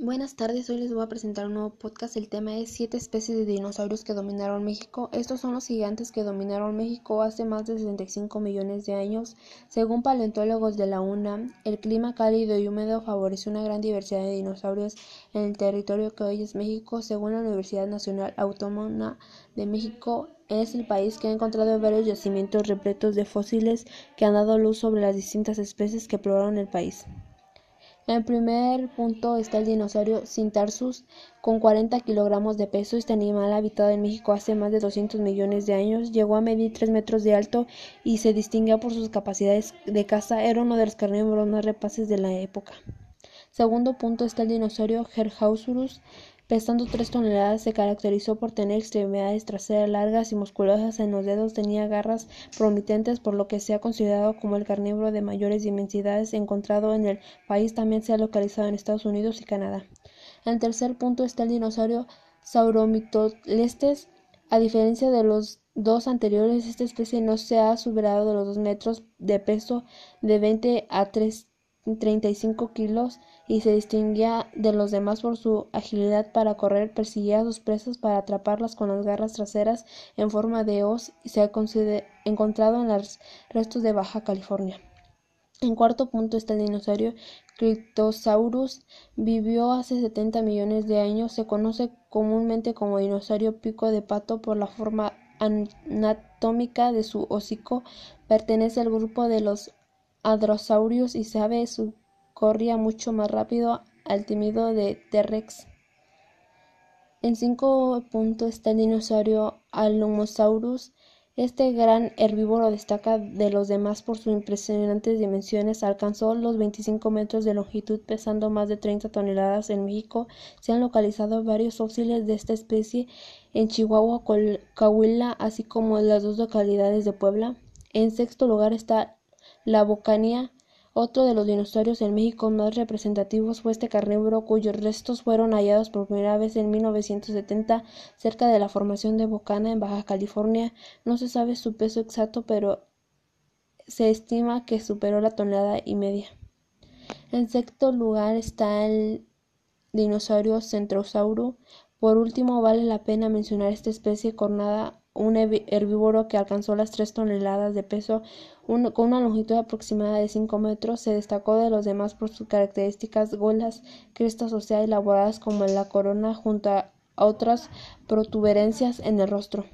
Buenas tardes, hoy les voy a presentar un nuevo podcast. El tema es siete especies de dinosaurios que dominaron México. Estos son los gigantes que dominaron México hace más de 65 millones de años. Según paleontólogos de la UNAM, el clima cálido y húmedo favoreció una gran diversidad de dinosaurios en el territorio que hoy es México. Según la Universidad Nacional Autónoma de México, es el país que ha encontrado varios yacimientos repletos de fósiles que han dado luz sobre las distintas especies que poblaron el país. En primer punto está el dinosaurio Cintarsus, con 40 kilogramos de peso. Este animal habitado en México hace más de 200 millones de años. Llegó a medir 3 metros de alto y se distinguía por sus capacidades de caza. Era uno de los carnívoros más rapaces de la época. Segundo punto está el dinosaurio Herrausurus, Pesando tres toneladas, se caracterizó por tener extremidades traseras largas y musculosas en los dedos, tenía garras prominentes, por lo que se ha considerado como el carnívoro de mayores dimensiones encontrado en el país. También se ha localizado en Estados Unidos y Canadá. En tercer punto está el dinosaurio Sauromitolestes. A diferencia de los dos anteriores, esta especie no se ha superado de los dos metros de peso de 20 a 3 35 kilos y se distinguía de los demás por su agilidad para correr, perseguía a sus presas para atraparlas con las garras traseras en forma de hoz y se ha encontrado en los restos de Baja California. En cuarto punto está el dinosaurio Cryptosaurus. Vivió hace 70 millones de años. Se conoce comúnmente como dinosaurio pico de pato por la forma anatómica de su hocico. Pertenece al grupo de los hadrosaurios y sabe su corría mucho más rápido al temido de T-Rex. En cinco puntos está el dinosaurio Allomosaurus. Este gran herbívoro destaca de los demás por sus impresionantes dimensiones. Alcanzó los 25 metros de longitud, pesando más de 30 toneladas. En México se han localizado varios fósiles de esta especie en Chihuahua, Coahuila, así como en las dos localidades de Puebla. En sexto lugar está la Bocanía, otro de los dinosaurios en México más representativos, fue este carnívoro cuyos restos fueron hallados por primera vez en 1970 cerca de la formación de Bocana en Baja California. No se sabe su peso exacto, pero se estima que superó la tonelada y media. En sexto lugar está el dinosaurio Centrosauro. Por último, vale la pena mencionar esta especie cornada un herbívoro que alcanzó las tres toneladas de peso con una longitud aproximada de 5 metros, se destacó de los demás por sus características golas, crestas óseas elaboradas como en la corona junto a otras protuberancias en el rostro.